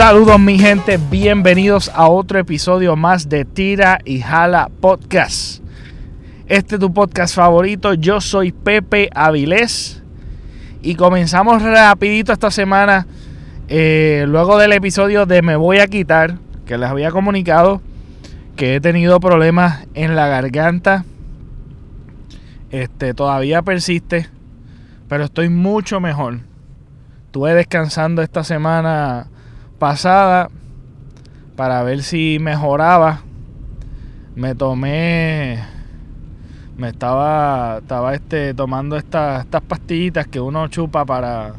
Saludos mi gente, bienvenidos a otro episodio más de Tira y Jala Podcast. Este es tu podcast favorito, yo soy Pepe Avilés y comenzamos rapidito esta semana, eh, luego del episodio de Me Voy a Quitar, que les había comunicado que he tenido problemas en la garganta. Este todavía persiste, pero estoy mucho mejor. Estuve descansando esta semana pasada para ver si mejoraba. Me tomé me estaba estaba este tomando estas estas pastillitas que uno chupa para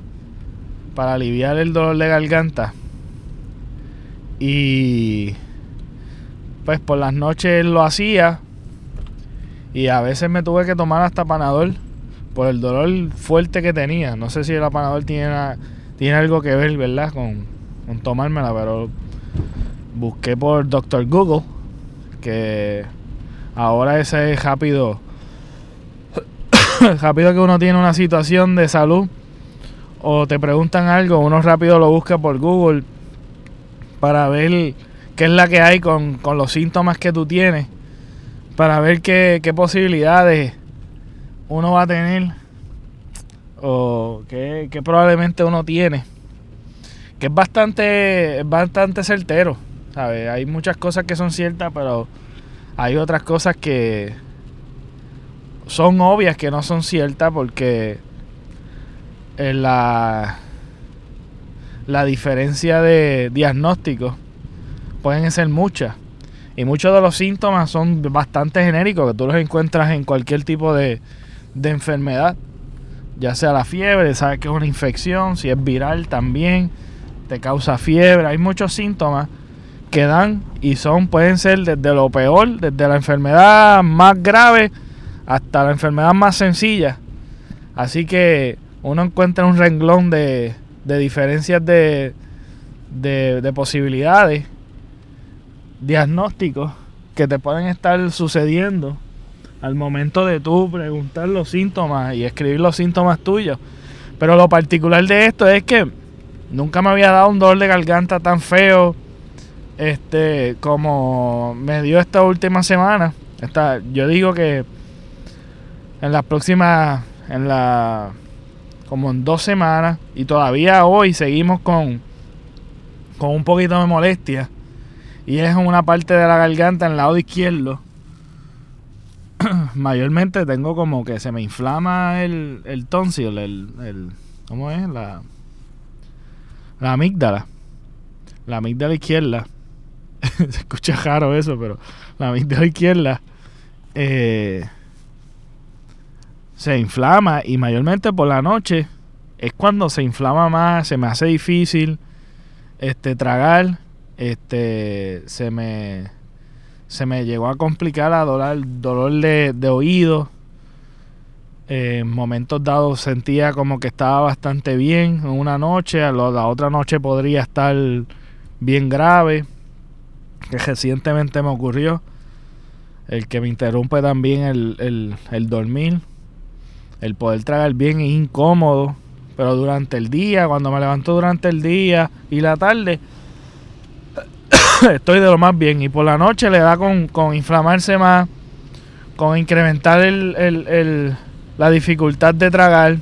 para aliviar el dolor de garganta. Y pues por las noches lo hacía y a veces me tuve que tomar hasta panador por el dolor fuerte que tenía. No sé si el panador tiene, tiene algo que ver, ¿verdad? Con, con tomármela, pero busqué por Dr. Google, que ahora ese es rápido. rápido que uno tiene una situación de salud o te preguntan algo, uno rápido lo busca por Google para ver qué es la que hay con, los síntomas que tú tienes, para ver qué, posibilidades uno va a tener o qué, probablemente uno tiene. Que es bastante, bastante certero. Hay muchas cosas que son ciertas, pero hay otras cosas que son obvias que no son ciertas porque en la, la diferencia de diagnóstico pueden ser muchas. Y muchos de los síntomas son bastante genéricos, que tú los encuentras en cualquier tipo de, enfermedad. Ya sea la fiebre, sabes que es una infección, si es viral también, te causa fiebre. Hay muchos síntomas que dan y son, pueden ser desde lo peor, desde la enfermedad más grave hasta la enfermedad más sencilla. Así que uno encuentra un renglón de, de diferencias de, de, de posibilidades diagnósticos que te pueden estar sucediendo al momento de tú preguntar los síntomas y escribir los síntomas tuyos. Pero lo particular de esto es que nunca me había dado un dolor de garganta tan feo este como me dio esta última semana. Yo digo que en las próximas, en la, como en dos semanas y todavía hoy seguimos con, con un poquito de molestia y es una parte de la garganta en el lado izquierdo. Mayormente tengo como que se me inflama el, el tonsil, el, el, ¿cómo es? La, la amígdala. La amígdala izquierda. se escucha raro eso, pero la amígdala izquierda eh, se inflama y mayormente por la noche es cuando se inflama más, se me hace difícil este tragar este se me se me llegó a complicar a dolor, dolor de, de oído. En momentos dados sentía como que estaba bastante bien en una noche, la otra noche podría estar bien grave, que recientemente me ocurrió. El que me interrumpe también el, el, el dormir, el poder tragar bien es incómodo, pero durante el día, cuando me levanto durante el día y la tarde, estoy de lo más bien. Y por la noche le da con, inflamarse más, con incrementar el, la dificultad de tragar.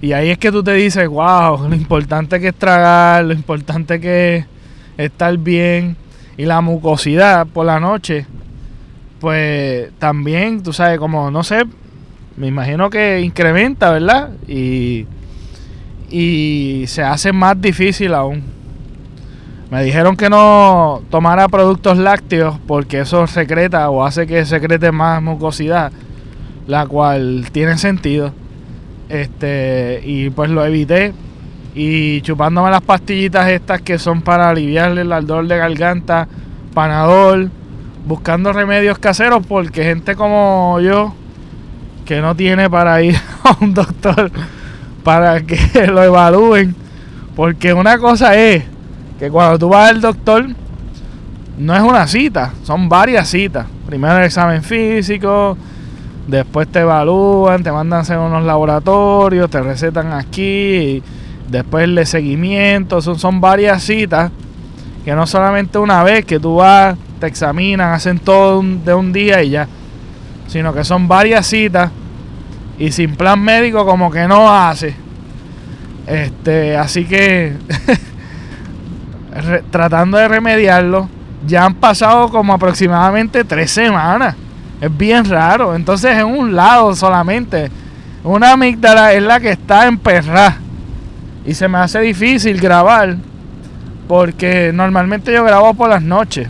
Y ahí es que tú te dices, wow, lo importante que es tragar, lo importante que es estar bien. Y la mucosidad por la noche, pues también, tú sabes, como, no sé, me imagino que incrementa, ¿verdad? Y, y se hace más difícil aún. Me dijeron que no tomara productos lácteos porque eso secreta o hace que secrete más mucosidad, la cual tiene sentido. Este, y pues lo evité. Y chupándome las pastillitas estas que son para aliviarle el dolor de garganta, panadol, buscando remedios caseros porque gente como yo que no tiene para ir a un doctor para que lo evalúen. Porque una cosa es que cuando tú vas al doctor, no es una cita, son varias citas. Primero el examen físico, después te evalúan, te mandan a hacer unos laboratorios, te recetan aquí después el de seguimiento, son, son varias citas, que no solamente una vez que tú vas, te examinan, hacen todo de un día y ya, sino que son varias citas y sin plan médico como que no hace. Este, así que tratando de remediarlo, ya han pasado como aproximadamente tres semanas. Es bien raro. Entonces en un lado solamente. Una amígdala es la que está emperrada. Y se me hace difícil grabar. Porque normalmente yo grabo por las noches.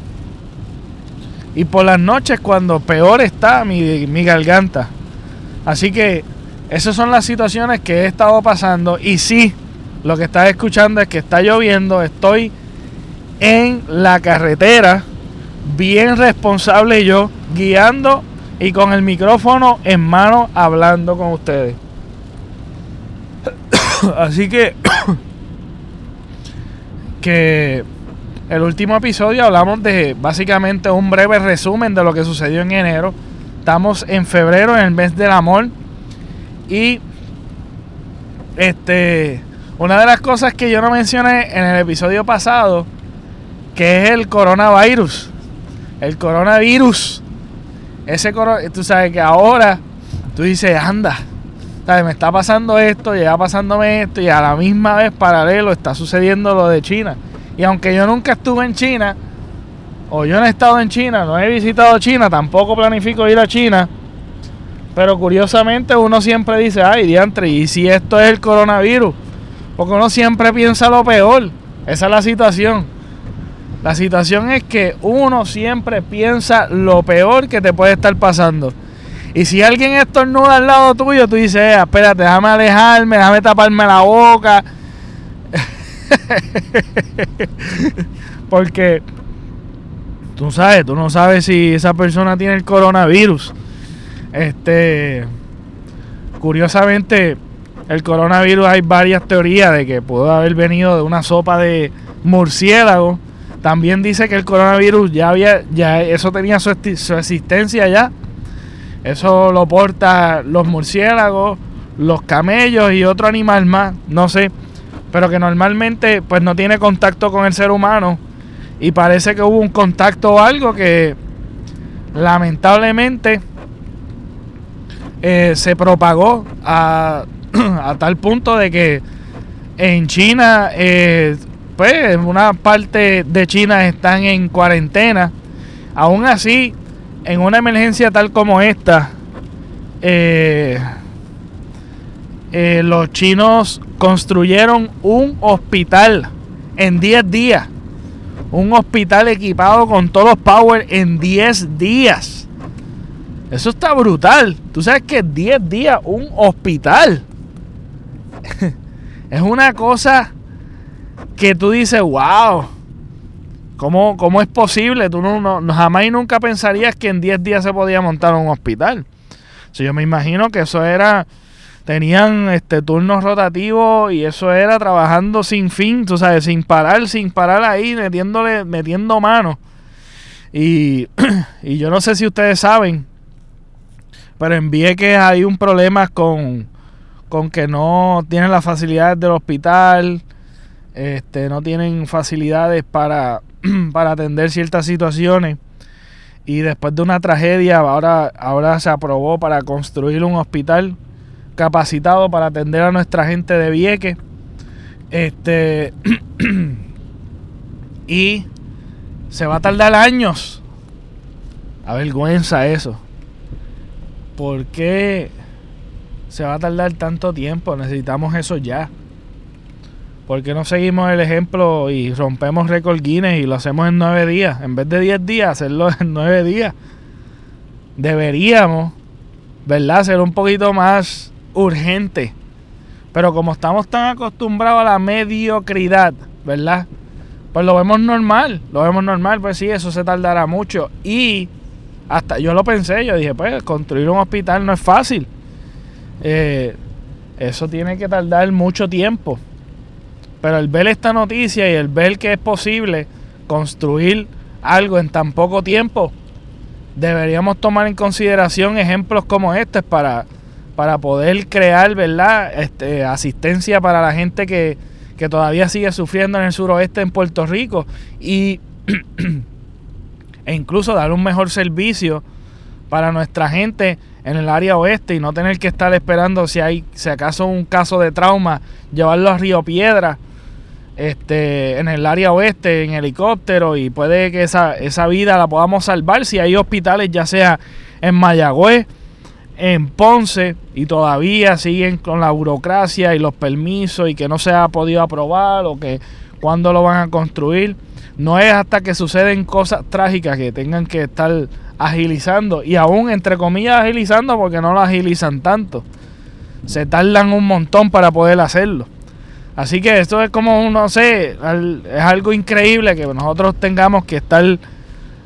Y por las noches cuando peor está mi, mi garganta. Así que esas son las situaciones que he estado pasando. Y sí, lo que estás escuchando es que está lloviendo. Estoy en la carretera, bien responsable yo, guiando y con el micrófono en mano hablando con ustedes. Así que que el último episodio hablamos de básicamente un breve resumen de lo que sucedió en enero. Estamos en febrero, en el mes del amor. Y este una de las cosas que yo no mencioné en el episodio pasado que es el coronavirus. El coronavirus. Ese tú sabes que ahora tú dices, anda, ¿sabes? me está pasando esto, llega pasándome esto, y a la misma vez paralelo está sucediendo lo de China. Y aunque yo nunca estuve en China, o yo no he estado en China, no he visitado China, tampoco planifico ir a China. Pero curiosamente uno siempre dice, ay, diantre, ¿y si esto es el coronavirus? Porque uno siempre piensa lo peor. Esa es la situación. La situación es que uno siempre piensa lo peor que te puede estar pasando. Y si alguien estornuda al lado tuyo, tú dices, eh, espérate, déjame alejarme, déjame taparme la boca. Porque tú sabes, tú no sabes si esa persona tiene el coronavirus. Este, curiosamente, el coronavirus hay varias teorías de que pudo haber venido de una sopa de murciélago también dice que el coronavirus ya había, ya eso tenía su, existencia ya. Eso lo porta los murciélagos, los camellos y otro animal más, no sé. Pero que normalmente pues no tiene contacto con el ser humano. Y parece que hubo un contacto o algo que lamentablemente eh, se propagó a, a, tal punto de que en China eh, pues una parte de China están en cuarentena. Aún así, en una emergencia tal como esta, eh, eh, los chinos construyeron un hospital en 10 días. Un hospital equipado con todos los power en 10 días. Eso está brutal. Tú sabes que 10 días un hospital. es una cosa que tú dices, wow, ¿cómo, cómo es posible? Tú no, no, jamás y nunca pensarías que en 10 días se podía montar un hospital. So, yo me imagino que eso era, tenían este turnos rotativos y eso era trabajando sin fin, tú sabes, sin parar, sin parar ahí, metiéndole, metiendo mano. Y, y yo no sé si ustedes saben, pero envié que hay un problema con, con que no tienen las facilidades del hospital este, no tienen facilidades para, para atender ciertas situaciones. Y después de una tragedia, ahora, ahora se aprobó para construir un hospital capacitado para atender a nuestra gente de Vieques. Este, y se va a tardar años. A vergüenza eso. ¿Por qué se va a tardar tanto tiempo? Necesitamos eso ya. ¿Por qué no seguimos el ejemplo y rompemos récord Guinness y lo hacemos en nueve días? En vez de diez días, hacerlo en nueve días. Deberíamos, ¿verdad? Ser un poquito más urgente. Pero como estamos tan acostumbrados a la mediocridad, ¿verdad? Pues lo vemos normal, lo vemos normal, pues sí, eso se tardará mucho. Y hasta yo lo pensé, yo dije, pues construir un hospital no es fácil. Eh, eso tiene que tardar mucho tiempo. Pero el ver esta noticia y el ver que es posible construir algo en tan poco tiempo, deberíamos tomar en consideración ejemplos como este para, para poder crear, ¿verdad? Este, asistencia para la gente que, que todavía sigue sufriendo en el suroeste en Puerto Rico y e incluso dar un mejor servicio para nuestra gente en el área oeste y no tener que estar esperando si hay si acaso un caso de trauma llevarlo a Río Piedra este en el área oeste en helicóptero y puede que esa, esa vida la podamos salvar si hay hospitales ya sea en Mayagüez en Ponce y todavía siguen con la burocracia y los permisos y que no se ha podido aprobar o que cuándo lo van a construir. No es hasta que suceden cosas trágicas que tengan que estar agilizando y aún entre comillas agilizando porque no lo agilizan tanto. Se tardan un montón para poder hacerlo. Así que esto es como, no sé, es algo increíble que nosotros tengamos que estar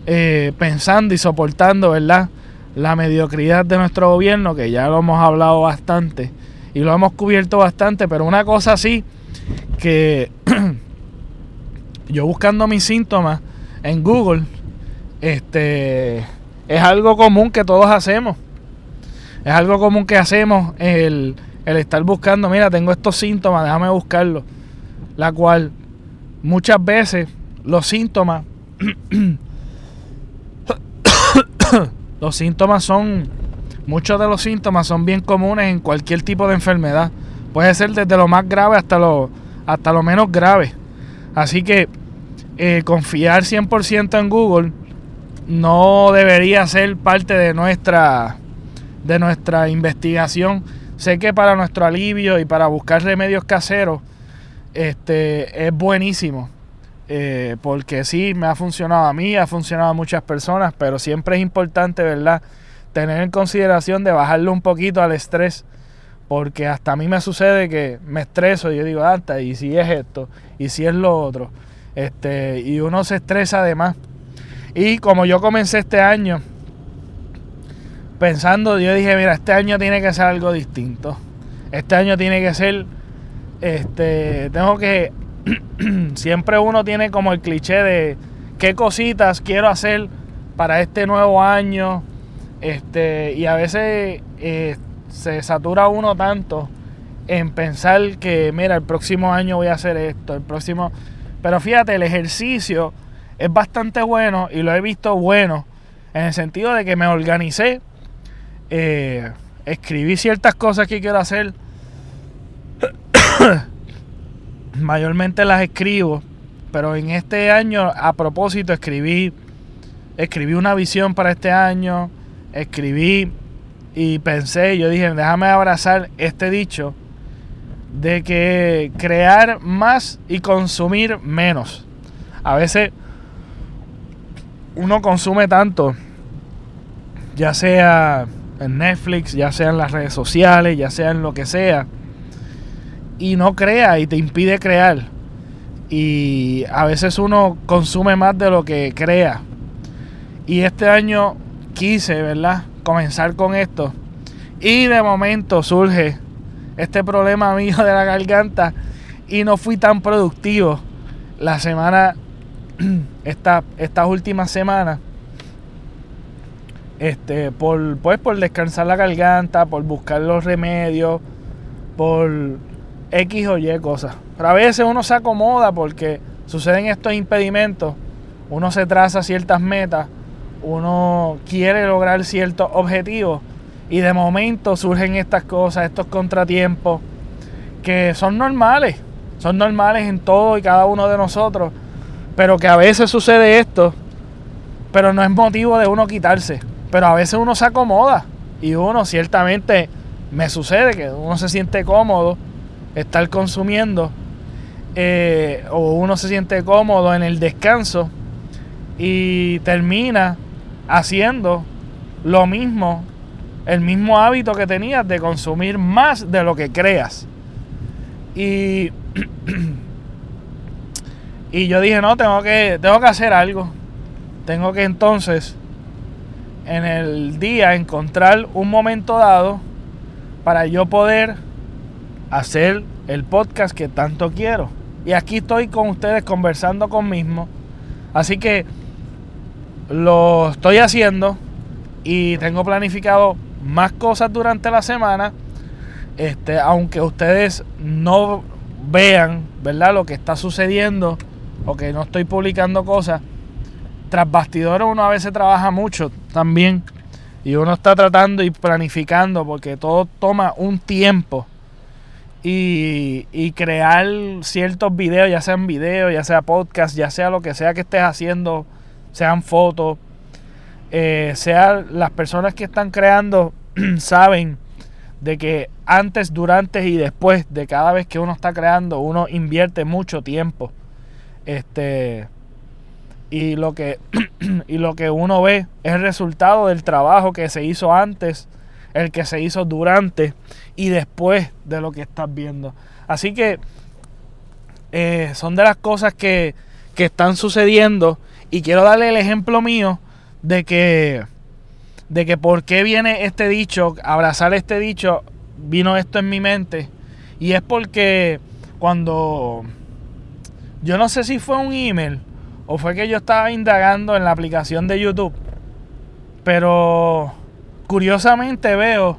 eh, pensando y soportando, ¿verdad? la mediocridad de nuestro gobierno, que ya lo hemos hablado bastante y lo hemos cubierto bastante, pero una cosa así que yo buscando mis síntomas en Google, este es algo común que todos hacemos. Es algo común que hacemos el, el estar buscando, mira, tengo estos síntomas, déjame buscarlo. La cual muchas veces los síntomas Los síntomas son, muchos de los síntomas son bien comunes en cualquier tipo de enfermedad. Puede ser desde lo más grave hasta lo, hasta lo menos grave. Así que eh, confiar 100% en Google no debería ser parte de nuestra, de nuestra investigación. Sé que para nuestro alivio y para buscar remedios caseros este, es buenísimo. Eh, porque sí, me ha funcionado a mí, ha funcionado a muchas personas, pero siempre es importante, ¿verdad? Tener en consideración de bajarle un poquito al estrés, porque hasta a mí me sucede que me estreso y yo digo, hasta, y si es esto, y si es lo otro, este, y uno se estresa además. Y como yo comencé este año, pensando, yo dije, mira, este año tiene que ser algo distinto. Este año tiene que ser, este, tengo que siempre uno tiene como el cliché de qué cositas quiero hacer para este nuevo año. Este, y a veces eh, se satura uno tanto en pensar que, mira, el próximo año voy a hacer esto, el próximo... Pero fíjate, el ejercicio es bastante bueno y lo he visto bueno en el sentido de que me organicé, eh, escribí ciertas cosas que quiero hacer mayormente las escribo, pero en este año a propósito escribí escribí una visión para este año, escribí y pensé, yo dije, déjame abrazar este dicho de que crear más y consumir menos. A veces uno consume tanto, ya sea en Netflix, ya sea en las redes sociales, ya sea en lo que sea, y no crea y te impide crear. Y a veces uno consume más de lo que crea. Y este año quise, ¿verdad? Comenzar con esto. Y de momento surge este problema mío de la garganta y no fui tan productivo la semana, esta, estas últimas semanas. Este, por, pues por descansar la garganta, por buscar los remedios, por X o Y cosas. Pero a veces uno se acomoda porque suceden estos impedimentos, uno se traza ciertas metas, uno quiere lograr ciertos objetivos y de momento surgen estas cosas, estos contratiempos que son normales, son normales en todo y cada uno de nosotros, pero que a veces sucede esto, pero no es motivo de uno quitarse, pero a veces uno se acomoda y uno ciertamente me sucede que uno se siente cómodo estar consumiendo eh, o uno se siente cómodo en el descanso y termina haciendo lo mismo, el mismo hábito que tenías de consumir más de lo que creas. Y, y yo dije, no, tengo que, tengo que hacer algo. Tengo que entonces en el día encontrar un momento dado para yo poder hacer el podcast que tanto quiero. Y aquí estoy con ustedes conversando conmigo. Así que lo estoy haciendo y tengo planificado más cosas durante la semana. Este, aunque ustedes no vean, ¿verdad? Lo que está sucediendo o que no estoy publicando cosas. Tras bastidores uno a veces trabaja mucho también. Y uno está tratando y planificando porque todo toma un tiempo. Y, y, crear ciertos videos, ya sean videos, ya sea podcast, ya sea lo que sea que estés haciendo, sean fotos, eh, las personas que están creando, saben de que antes, durante y después de cada vez que uno está creando, uno invierte mucho tiempo. Este y lo que y lo que uno ve es el resultado del trabajo que se hizo antes, el que se hizo durante y después de lo que estás viendo. Así que eh, son de las cosas que, que están sucediendo y quiero darle el ejemplo mío de que de que por qué viene este dicho, abrazar este dicho, vino esto en mi mente y es porque cuando yo no sé si fue un email o fue que yo estaba indagando en la aplicación de YouTube. Pero curiosamente veo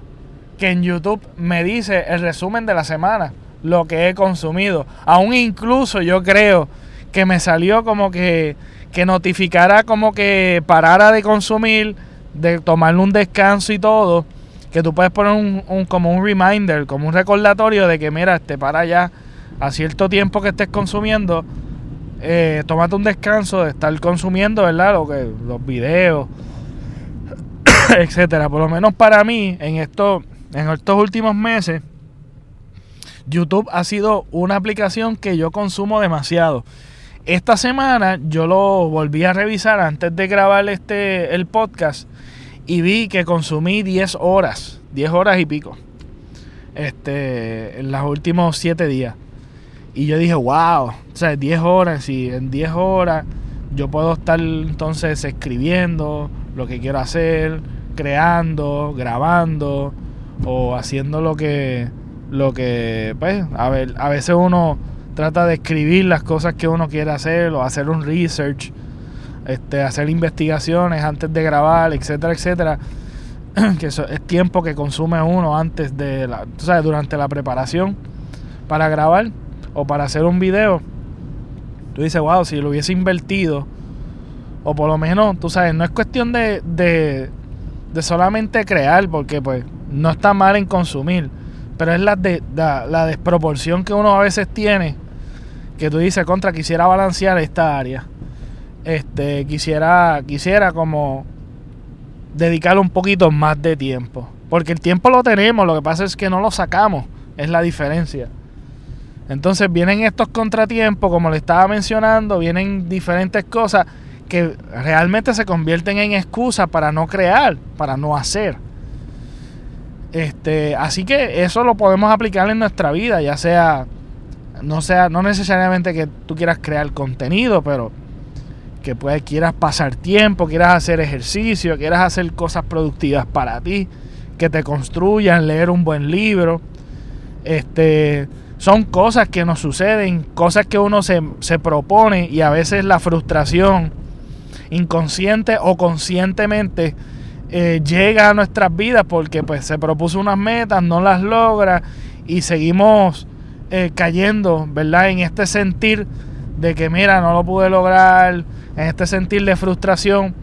que en YouTube me dice el resumen de la semana, lo que he consumido. Aún incluso yo creo que me salió como que, que notificara como que parara de consumir, de tomarle un descanso y todo. Que tú puedes poner un, como un reminder, como un recordatorio de que mira, este para ya a cierto tiempo que estés consumiendo eh, tómate un descanso de estar consumiendo, ¿verdad? Lo que, los videos, etcétera. Por lo menos para mí, en, en estos últimos meses, YouTube ha sido una aplicación que yo consumo demasiado. Esta semana yo lo volví a revisar antes de grabar este el podcast y vi que consumí 10 horas, 10 horas y pico. Este, en los últimos 7 días. Y yo dije, wow, o sea, 10 horas, y en 10 horas yo puedo estar entonces escribiendo lo que quiero hacer, creando, grabando o haciendo lo que lo que pues a ver, a veces uno trata de escribir las cosas que uno quiere hacer o hacer un research, este hacer investigaciones antes de grabar, etcétera, etcétera. que eso es tiempo que consume uno antes de la, sabes, durante la preparación para grabar o para hacer un video, tú dices, wow, si lo hubiese invertido, o por lo menos, tú sabes, no es cuestión de, de, de solamente crear, porque pues no está mal en consumir, pero es la, de, la, desproporción que uno a veces tiene, que tú dices, contra, quisiera balancear esta área. Este, quisiera, quisiera como dedicarle un poquito más de tiempo. Porque el tiempo lo tenemos, lo que pasa es que no lo sacamos, es la diferencia. Entonces vienen estos contratiempos, como le estaba mencionando, vienen diferentes cosas que realmente se convierten en excusas para no crear, para no hacer. Este, así que eso lo podemos aplicar en nuestra vida, ya sea no sea no necesariamente que tú quieras crear contenido, pero que pues, quieras pasar tiempo, quieras hacer ejercicio, quieras hacer cosas productivas para ti, que te construyan, leer un buen libro, este son cosas que nos suceden, cosas que uno se, propone y a veces la frustración inconsciente o conscientemente eh, llega a nuestras vidas porque pues se propuso unas metas, no las logra y seguimos eh, cayendo, ¿verdad? En este sentir de que mira, no lo pude lograr, en este sentir de frustración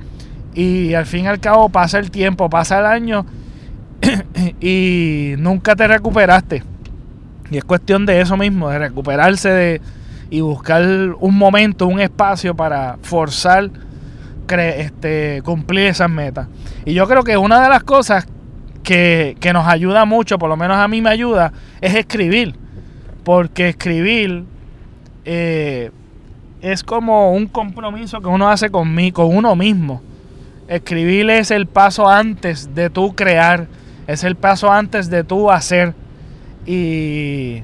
y al fin y al cabo pasa el tiempo, pasa el año y nunca te recuperaste. Y es cuestión de eso mismo, de recuperarse de, y buscar un momento, un espacio para forzar este, cumplir esas metas. Y yo creo que una de las cosas que, nos ayuda mucho, por lo menos a mí me ayuda, es escribir. Porque escribir eh, es como un compromiso que uno hace con, mí, con uno mismo. Escribir es el paso antes de tú crear, es el paso antes de tú hacer. Y,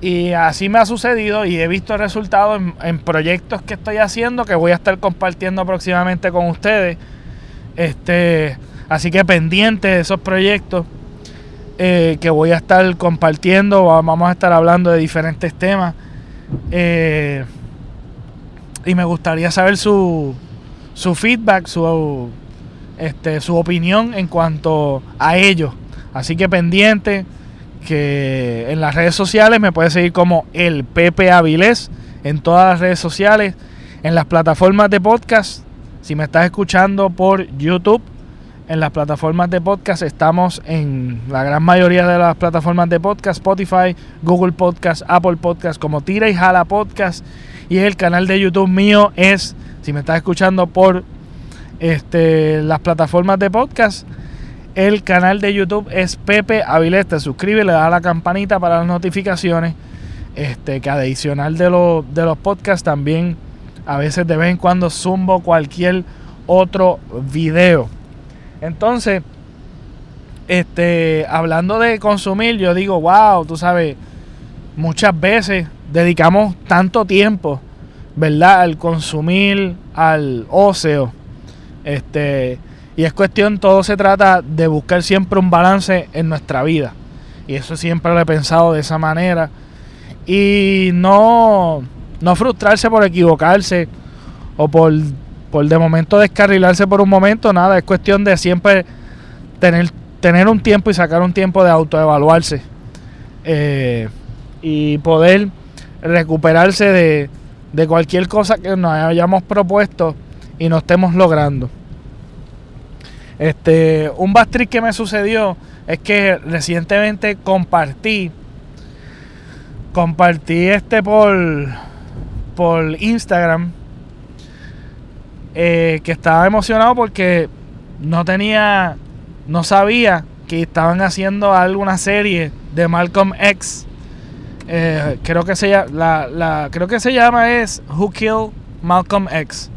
y así me ha sucedido y he visto resultados en, en, proyectos que estoy haciendo que voy a estar compartiendo próximamente con ustedes. Este, así que pendiente de esos proyectos eh, que voy a estar compartiendo, vamos a estar hablando de diferentes temas. Eh, y me gustaría saber su, su feedback, su, este, su opinión en cuanto a ello. Así que pendiente que en las redes sociales me puedes seguir como el Pepe Avilés en todas las redes sociales, en las plataformas de podcast. Si me estás escuchando por YouTube, en las plataformas de podcast estamos en la gran mayoría de las plataformas de podcast, Spotify, Google Podcast, Apple Podcast, como Tira y Jala Podcast. Y el canal de YouTube mío es, si me estás escuchando por este, las plataformas de podcast, el canal de YouTube es Pepe Avilés. Te suscribe, le da la campanita para las notificaciones. Este, que adicional de, de los podcasts también a veces de vez en cuando zumbo cualquier otro video. Entonces, este, hablando de consumir, yo digo, wow, tú sabes, muchas veces dedicamos tanto tiempo, ¿verdad? Al consumir, al ocio. Este, y es cuestión, todo se trata de buscar siempre un balance en nuestra vida. Y eso siempre lo he pensado de esa manera. Y no, no frustrarse por equivocarse o por, por de momento descarrilarse por un momento, nada. Es cuestión de siempre tener, tener un tiempo y sacar un tiempo de autoevaluarse. Eh, y poder recuperarse de, de cualquier cosa que nos hayamos propuesto y no estemos logrando. Este, un bastric que me sucedió es que recientemente compartí compartí este por por Instagram eh, que estaba emocionado porque no tenía no sabía que estaban haciendo alguna serie de Malcolm X. Eh, creo que se llama la, la, creo que se llama es Who Killed Malcolm X.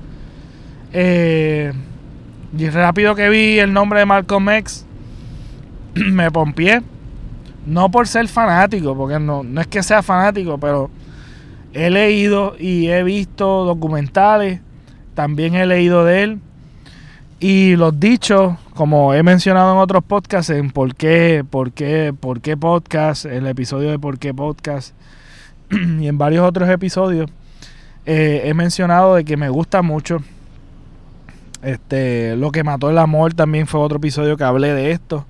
Eh, y rápido que vi el nombre de Malcolm X, me pompié. No por ser fanático, porque no, no es que sea fanático, pero he leído y he visto documentales, también he leído de él. Y los dichos, como he mencionado en otros podcasts, en por qué, por qué, por qué podcast, el episodio de por qué podcast, y en varios otros episodios, eh, he mencionado de que me gusta mucho este, lo que mató el amor también fue otro episodio que hablé de esto.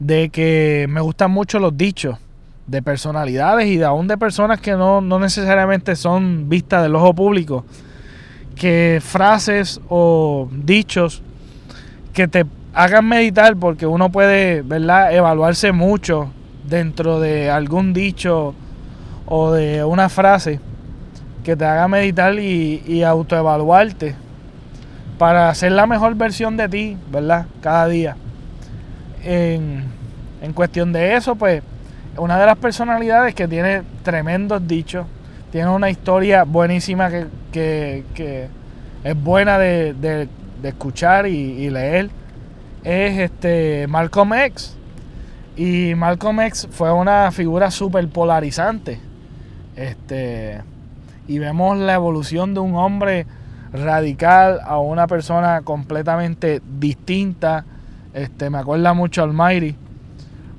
De que me gustan mucho los dichos de personalidades y de aún de personas que no, no necesariamente son vistas del ojo público. Que frases o dichos que te hagan meditar porque uno puede, ¿verdad?, evaluarse mucho dentro de algún dicho o de una frase que te haga meditar y, y autoevaluarte para ser la mejor versión de ti, ¿verdad? Cada día. En, cuestión de eso, pues, una de las personalidades que tiene tremendos dichos, tiene una historia buenísima que, es buena de, escuchar y, leer, es este Malcolm X. Y Malcolm X fue una figura súper polarizante. Este, y vemos la evolución de un hombre radical a una persona completamente distinta. Este, me acuerda mucho al Mayri.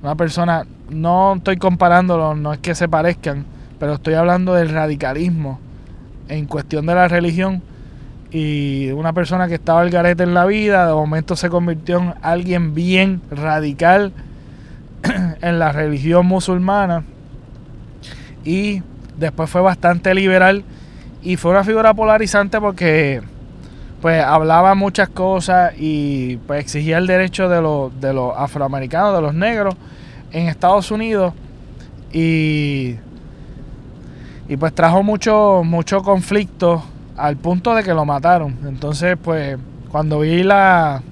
Una persona, no estoy comparándolo, no es que se parezcan, pero estoy hablando del radicalismo en cuestión de la religión. Y una persona que estaba al garete en la vida, de momento se convirtió en alguien bien radical en la religión musulmana. Y después fue bastante liberal y fue una figura polarizante porque pues hablaba muchas cosas y pues exigía el derecho de los, de los afroamericanos, de los negros en Estados Unidos y, y pues trajo mucho, mucho conflicto al punto de que lo mataron. Entonces pues cuando vi la,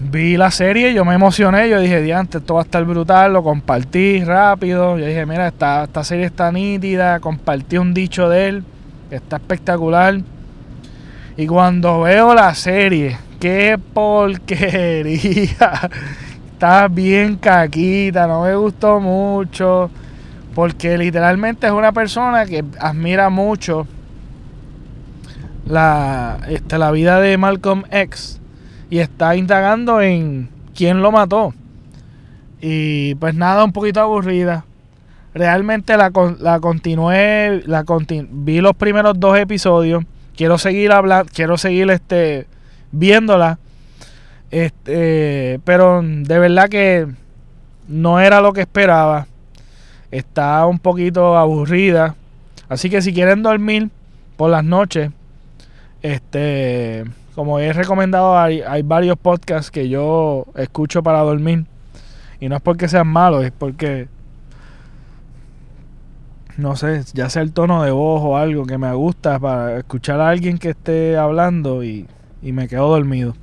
vi la serie, yo me emocioné, yo dije, diante, esto va a estar brutal, lo compartí rápido, yo dije, mira, esta, esta serie está nítida, compartí un dicho de él, está espectacular. Y cuando veo la serie, qué porquería, está bien caquita, no me gustó mucho, porque literalmente es una persona que admira mucho la, este, la vida de Malcolm X y está indagando en quién lo mató. Y pues nada, un poquito aburrida. Realmente la, la continué, la vi los primeros dos episodios. Quiero seguir hablando, quiero seguir este viéndola. Este, pero de verdad que no era lo que esperaba. Está un poquito aburrida. Así que si quieren dormir por las noches, este, como he recomendado, hay, hay varios podcasts que yo escucho para dormir. Y no es porque sean malos, es porque no sé, ya sea el tono de voz o algo que me gusta para escuchar a alguien que esté hablando y, y me quedo dormido.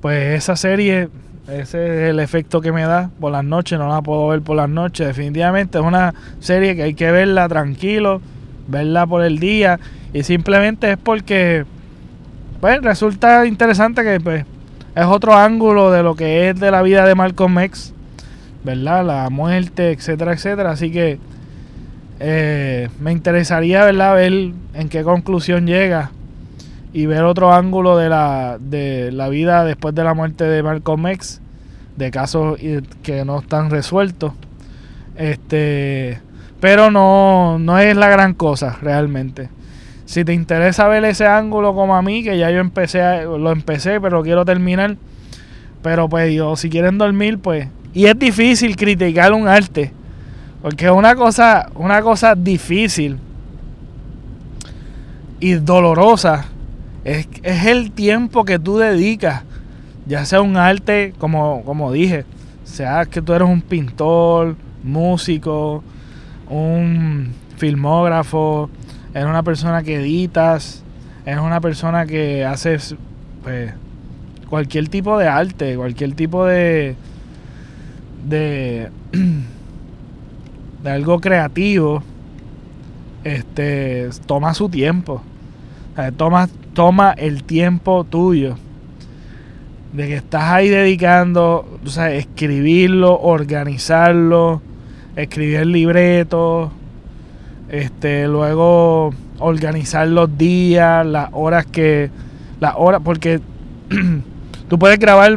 Pues esa serie, ese es el efecto que me da por las noches, no la puedo ver por las noches. Definitivamente es una serie que hay que verla tranquilo, verla por el día y simplemente es porque pues resulta interesante que pues es otro ángulo de lo que es de la vida de Malcolm X, ¿verdad? La muerte, etcétera, etcétera. Así que eh, me interesaría ¿verdad? ver en qué conclusión llega y ver otro ángulo de la, de la vida después de la muerte de Malcolm X, de casos que no están resueltos. Este, pero no, no es la gran cosa realmente. Si te interesa ver ese ángulo como a mí, que ya yo empecé, lo empecé, pero quiero terminar. Pero pues yo, si quieren dormir, pues... Y es difícil criticar un arte porque es una cosa, una cosa difícil y dolorosa. Es, el tiempo que tú dedicas, ya sea un arte, como, como dije, sea que tú eres un pintor, músico, un filmógrafo, eres una persona que editas, eres una persona que haces pues, cualquier tipo de arte, cualquier tipo de, de de algo creativo, este, toma su tiempo. toma, toma el tiempo tuyo. De que estás ahí dedicando, o sea, escribirlo, organizarlo, escribir el libreto, este, luego organizar los días, las horas que, las horas, porque tú puedes grabar,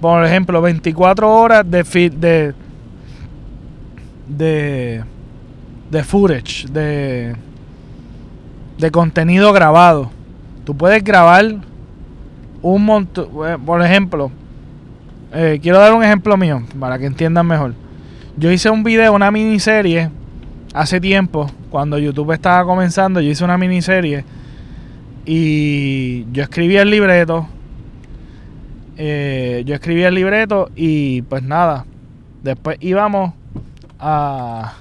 por ejemplo, 24 horas de, de, de, de footage, de, de contenido grabado. Tú puedes grabar un montón, eh, por ejemplo, eh, quiero dar un ejemplo mío para que entiendan mejor. Yo hice un video, una miniserie, hace tiempo, cuando YouTube estaba comenzando, yo hice una miniserie y yo escribí el libreto. Eh, yo escribí el libreto y pues nada, después íbamos a,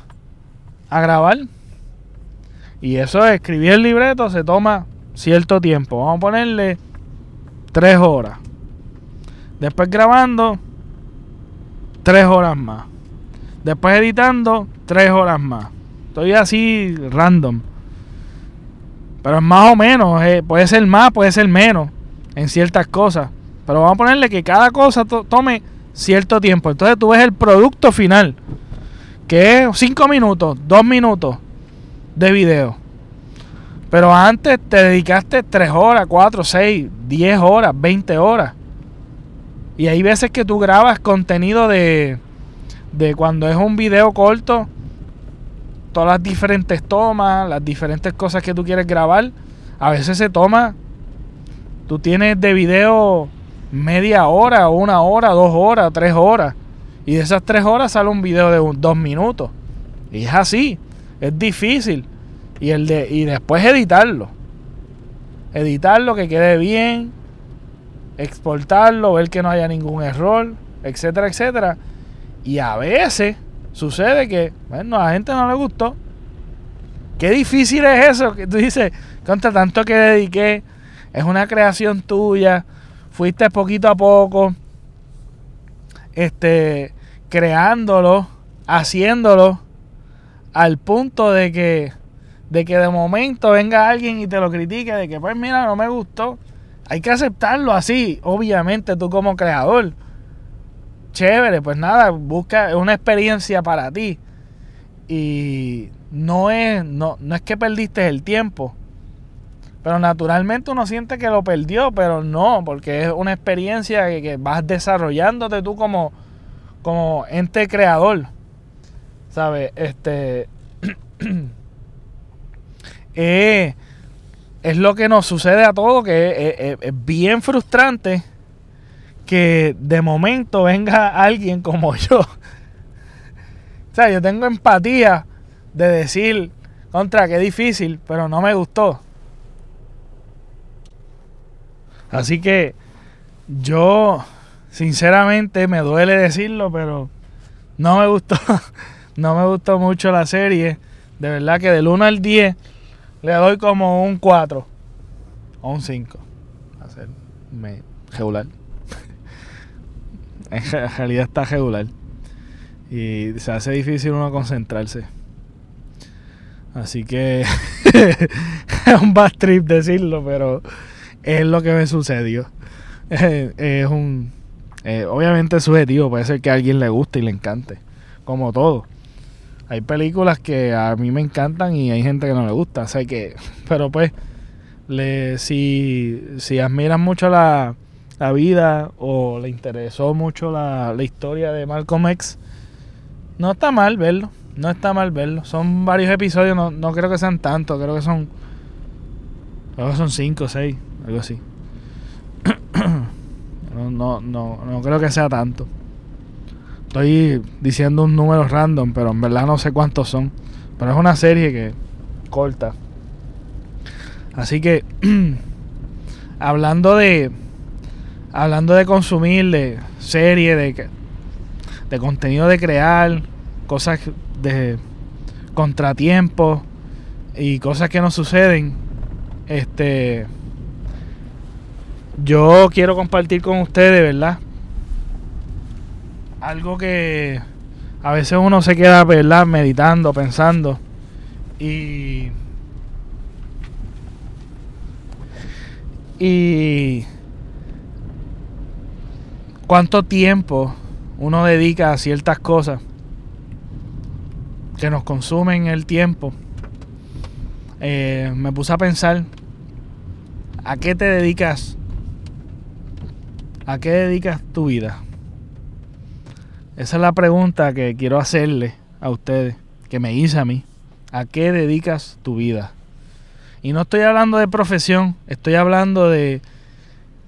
a grabar. Y eso es, escribir el libreto se toma cierto tiempo. Vamos a ponerle tres horas. Después grabando, tres horas más. Después editando, tres horas más. Estoy así random. Pero es más o menos. Eh, puede ser más, puede ser menos. En ciertas cosas. Pero vamos a ponerle que cada cosa tome cierto tiempo. Entonces tú ves el producto final que es 5 minutos, 2 minutos de video. Pero antes te dedicaste 3 horas, 4, 6, 10 horas, 20 horas. Y hay veces que tú grabas contenido de, de cuando es un video corto, todas las diferentes tomas, las diferentes cosas que tú quieres grabar. A veces se toma, tú tienes de video media hora, una hora, dos horas, tres horas. Y de esas tres horas sale un video de dos minutos. Y es así. Es difícil. Y, el de, y después editarlo. Editarlo, que quede bien. Exportarlo, ver que no haya ningún error, etcétera, etcétera. Y a veces sucede que, bueno, a la gente no le gustó. Qué difícil es eso, que tú dices, contra tanto que dediqué, es una creación tuya, fuiste poquito a poco, este, creándolo, haciéndolo, al punto de que, de que de momento venga alguien y te lo critique, de que pues mira, no me gustó. Hay que aceptarlo así, obviamente tú como creador. Chévere, pues nada, busca una experiencia para ti. Y no es, no, no es que perdiste el tiempo. Pero naturalmente uno siente que lo perdió, pero no, porque es una experiencia que, vas desarrollándote tú como, como ente creador. ¿Sabes? Este. es lo que nos sucede a todos, que es, bien frustrante que de momento venga alguien como yo. o sea, yo tengo empatía de decir, contra, qué difícil, pero no me gustó. Así que yo, sinceramente, me duele decirlo, pero no me gustó. no me gustó mucho la serie. De verdad que del 1 al 10 le doy como un 4 o un 5. A ser me, regular. en realidad está regular. Y se hace difícil uno concentrarse. Así que es un bad trip decirlo, pero es lo que me sucedió. es un. Eh, obviamente es subjetivo, puede ser que a alguien le guste y le encante, como todo. Hay películas que a mí me encantan y hay gente que no le gusta, o que, pero pues, le, si, si admiras mucho la, la vida o le interesó mucho la, la historia de Malcolm X, no está mal verlo, no está mal verlo. Son varios episodios, no, no creo que sean tantos, creo que son, creo que son cinco o seis algo así. no, no, no, creo que sea tanto. Estoy diciendo un número random, pero en verdad no sé cuántos son. Pero es una serie que corta. Así que hablando de hablando de consumir, de serie, de, de contenido de crear, cosas de contratiempos y cosas que nos suceden, este yo quiero compartir con ustedes, ¿verdad? Algo que a veces uno se queda, ¿verdad? Meditando, pensando. Y. Y. ¿Cuánto tiempo uno dedica a ciertas cosas que nos consumen el tiempo? Eh, me puse a pensar, ¿a qué te dedicas ¿A qué dedicas tu vida? Esa es la pregunta que quiero hacerle a ustedes, que me hice a mí. ¿A qué dedicas tu vida? Y no estoy hablando de profesión, estoy hablando de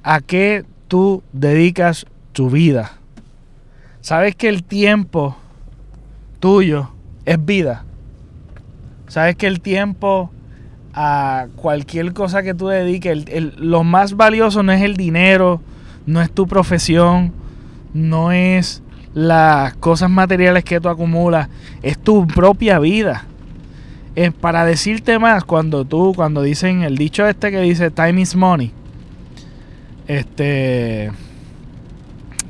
a qué tú dedicas tu vida. Sabes que el tiempo tuyo es vida. Sabes que el tiempo a cualquier cosa que tú dediques, lo más valioso no es el dinero, no es tu profesión, no es las cosas materiales que tú acumulas, es tu propia vida. Es para decirte más, cuando tú, cuando dicen el dicho este que dice time is money, este,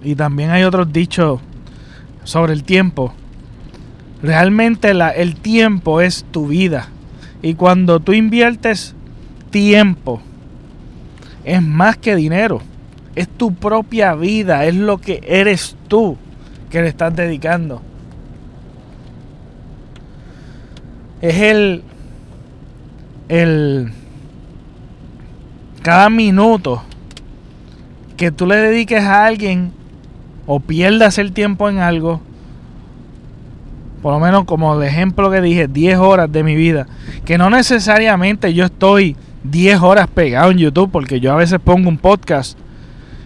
y también hay otros dichos sobre el tiempo. Realmente la, el tiempo es tu vida. Y cuando tú inviertes tiempo, es más que dinero es tu propia vida, es lo que eres tú que le estás dedicando. Es el, el, cada minuto que tú le dediques a alguien o pierdas el tiempo en algo, por lo menos como el ejemplo que dije, 10 horas de mi vida, que no necesariamente yo estoy 10 horas pegado en YouTube, porque yo a veces pongo un podcast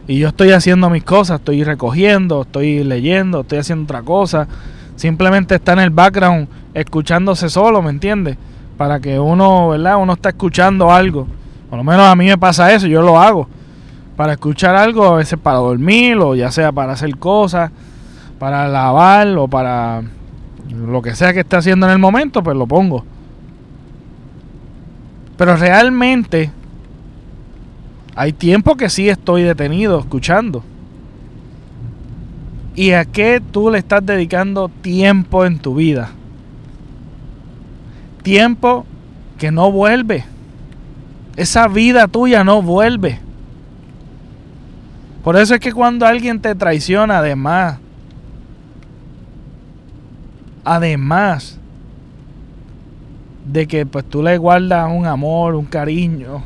y yo estoy haciendo mis cosas, estoy recogiendo, estoy leyendo, estoy haciendo otra cosa. Simplemente está en el background escuchándose solo, ¿me entiendes? Para que uno, ¿verdad? Uno está escuchando algo. Por lo menos a mí me pasa eso, yo lo hago. Para escuchar algo, a veces para dormir, o ya sea para hacer cosas, para lavar, o para lo que sea que esté haciendo en el momento, pues lo pongo. Pero realmente hay tiempo que sí estoy detenido escuchando. ¿Y a qué tú le estás dedicando tiempo en tu vida? Tiempo que no vuelve. Esa vida tuya no vuelve. Por eso es que cuando alguien te traiciona, además, además de que pues tú le guardas un amor, un cariño,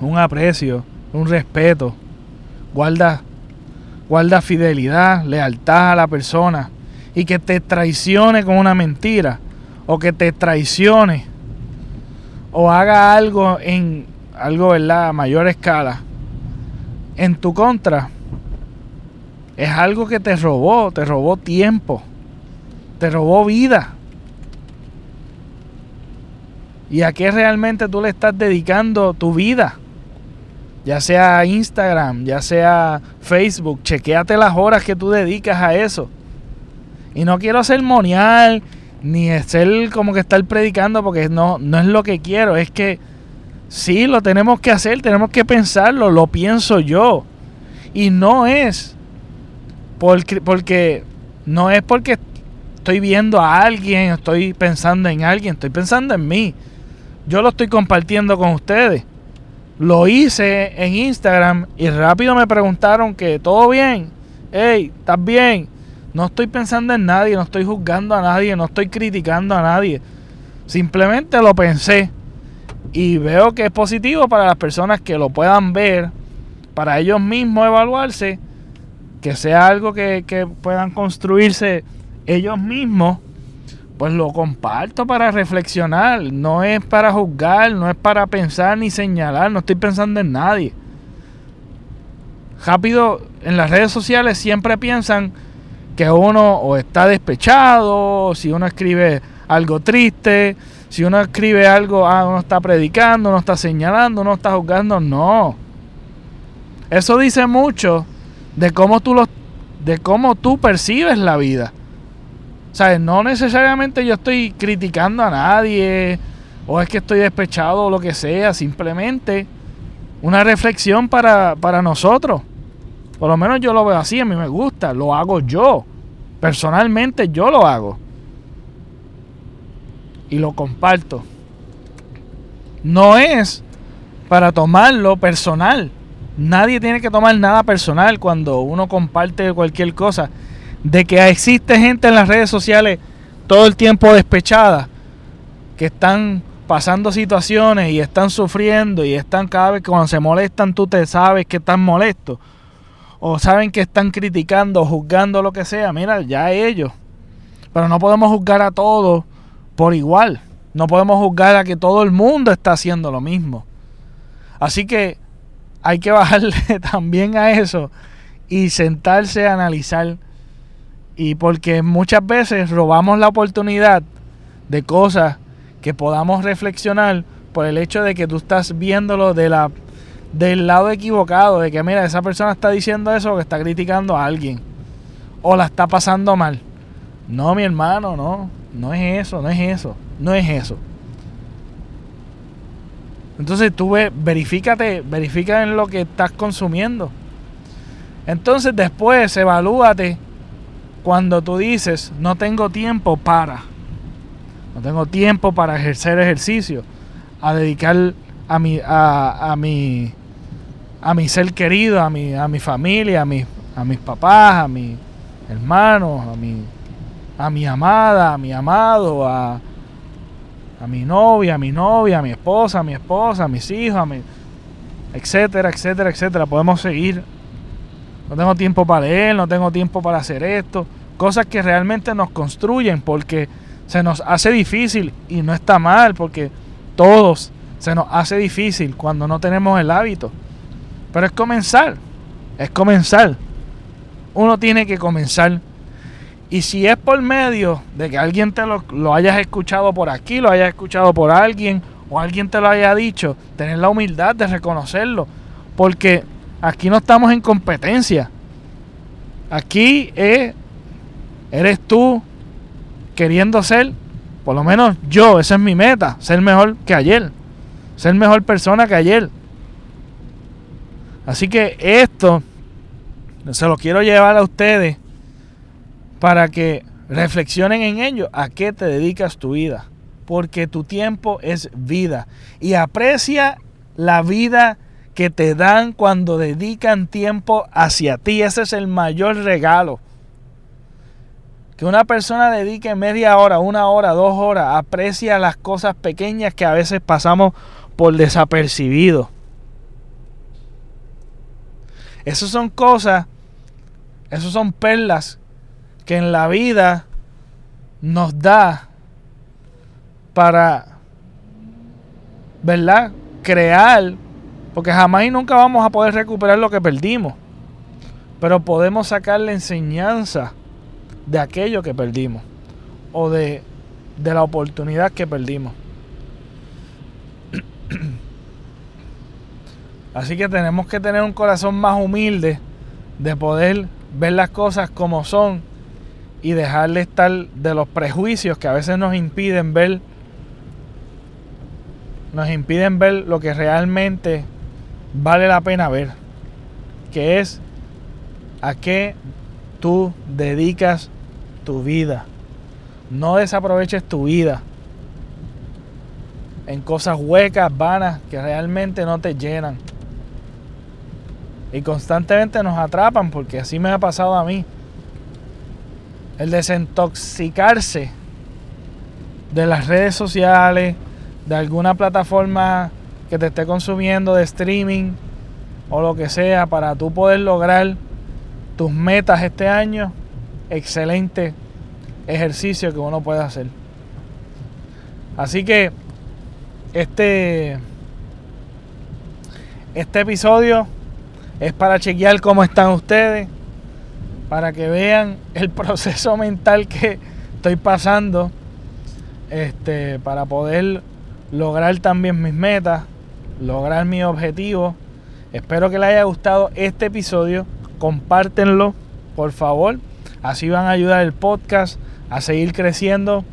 un aprecio, un respeto. Guarda, guarda fidelidad, lealtad a la persona. Y que te traicione con una mentira. O que te traicione o haga algo en algo, ¿verdad? A mayor escala en tu contra, es algo que te robó, te robó tiempo, te robó vida. ¿Y a qué realmente tú le estás dedicando tu vida? Ya sea Instagram, ya sea Facebook, chequéate las horas que tú dedicas a eso. Y no quiero ser monial, ni ser como que estar predicando, porque no, no es lo que quiero. Es que sí, lo tenemos que hacer, tenemos que pensarlo, lo pienso yo. Y no es porque, porque no es porque estoy viendo a alguien, estoy pensando en alguien, estoy pensando en mí. Yo lo estoy compartiendo con ustedes. Lo hice en Instagram y rápido me preguntaron que todo bien. Hey, ¿estás bien? No estoy pensando en nadie, no estoy juzgando a nadie, no estoy criticando a nadie. Simplemente lo pensé y veo que es positivo para las personas que lo puedan ver, para ellos mismos evaluarse, que sea algo que, que puedan construirse ellos mismos, pues lo comparto para reflexionar, no es para juzgar, no es para pensar ni señalar, no estoy pensando en nadie. Rápido, en las redes sociales siempre piensan que uno o está despechado, si uno escribe algo triste, si uno escribe algo, ah, uno está predicando, uno está señalando, uno está juzgando, no. Eso dice mucho de cómo tú lo, de cómo tú percibes la vida. O sea, no necesariamente yo estoy criticando a nadie o es que estoy despechado o lo que sea, simplemente una reflexión para, para nosotros. Por lo menos yo lo veo así, a mí me gusta, lo hago yo. Personalmente yo lo hago. Y lo comparto. No es para tomarlo personal. Nadie tiene que tomar nada personal cuando uno comparte cualquier cosa. De que existe gente en las redes sociales todo el tiempo despechada, que están pasando situaciones y están sufriendo y están cada vez que cuando se molestan tú te sabes que están molestos o saben que están criticando, juzgando lo que sea, mira, ya ellos. Pero no podemos juzgar a todos por igual. No podemos juzgar a que todo el mundo está haciendo lo mismo. Así que hay que bajarle también a eso y sentarse a analizar. Y porque muchas veces robamos la oportunidad de cosas que podamos reflexionar por el hecho de que tú estás viéndolo de la del lado equivocado, de que mira, esa persona está diciendo eso que está criticando a alguien o la está pasando mal. No, mi hermano, no, no es eso, no es eso, no es eso. Entonces tú ve, verifícate, verifica en lo que estás consumiendo. Entonces después evalúate cuando tú dices, no tengo tiempo para, no tengo tiempo para ejercer ejercicio, a dedicar a mi, a, a mi a mi ser querido, a mi, a mi familia, a, mi, a mis papás, a mis hermanos, a mi, a mi amada, a mi amado, a, a mi novia, a mi novia, a mi esposa, a mi esposa, a mis hijos, a mi, etcétera, etcétera, etcétera. Podemos seguir. No tengo tiempo para leer, no tengo tiempo para hacer esto. Cosas que realmente nos construyen porque se nos hace difícil y no está mal porque todos se nos hace difícil cuando no tenemos el hábito. Pero es comenzar. Es comenzar. Uno tiene que comenzar. Y si es por medio de que alguien te lo, lo hayas escuchado por aquí, lo hayas escuchado por alguien, o alguien te lo haya dicho, tener la humildad de reconocerlo. Porque aquí no estamos en competencia. Aquí es, eres tú queriendo ser, por lo menos yo, esa es mi meta, ser mejor que ayer. Ser mejor persona que ayer. Así que esto se lo quiero llevar a ustedes para que reflexionen en ello. ¿A qué te dedicas tu vida? Porque tu tiempo es vida. Y aprecia la vida que te dan cuando dedican tiempo hacia ti. Ese es el mayor regalo. Que una persona dedique media hora, una hora, dos horas, aprecia las cosas pequeñas que a veces pasamos por desapercibido. Esas son cosas, esas son perlas que en la vida nos da para ¿verdad? Crear, porque jamás y nunca vamos a poder recuperar lo que perdimos, pero podemos sacar la enseñanza de aquello que perdimos o de, de la oportunidad que perdimos. Así que tenemos que tener un corazón más humilde de poder ver las cosas como son y dejar de estar de los prejuicios que a veces nos impiden ver nos impiden ver lo que realmente vale la pena ver, que es a qué tú dedicas tu vida. No desaproveches tu vida en cosas huecas, vanas, que realmente no te llenan. Y constantemente nos atrapan, porque así me ha pasado a mí. El desintoxicarse de las redes sociales, de alguna plataforma que te esté consumiendo de streaming o lo que sea para tú poder lograr tus metas este año, excelente ejercicio que uno puede hacer. Así que este este episodio es para chequear cómo están ustedes, para que vean el proceso mental que estoy pasando, este, para poder lograr también mis metas, lograr mi objetivo. Espero que les haya gustado este episodio. Compártenlo, por favor. Así van a ayudar el podcast a seguir creciendo.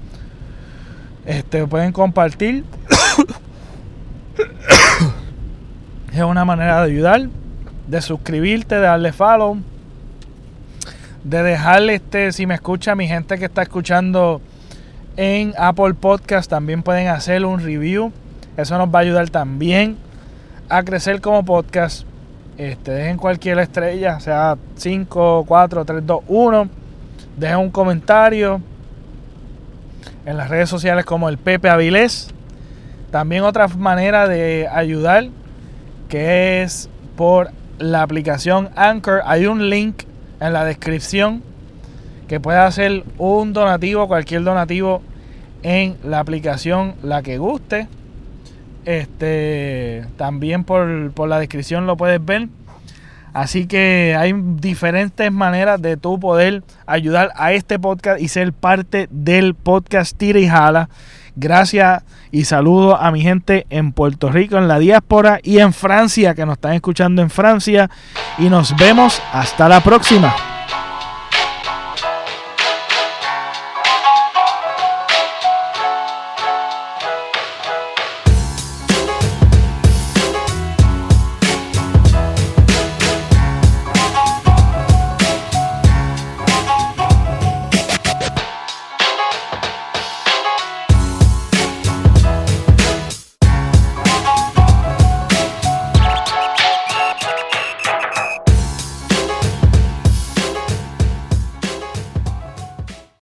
Este, pueden compartir. es una manera de ayudar. De suscribirte, de darle follow. De dejarle este, si me escucha mi gente que está escuchando en Apple Podcast también pueden hacer un review. Eso nos va a ayudar también a crecer como podcast. Este, dejen cualquier estrella, sea 5, 4, 3, 2, 1. Dejen un comentario en las redes sociales como el Pepe Avilés. También otra manera de ayudar que es por la aplicación Anchor. Hay un link en la descripción que puede hacer un donativo, cualquier donativo en la aplicación la que guste. Este también por, por la descripción lo puedes ver. Así que hay diferentes maneras de tú poder ayudar a este podcast y ser parte del podcast Tira y Jala. Gracias y saludo a mi gente en Puerto Rico, en la diáspora y en Francia, que nos están escuchando en Francia. Y nos vemos hasta la próxima.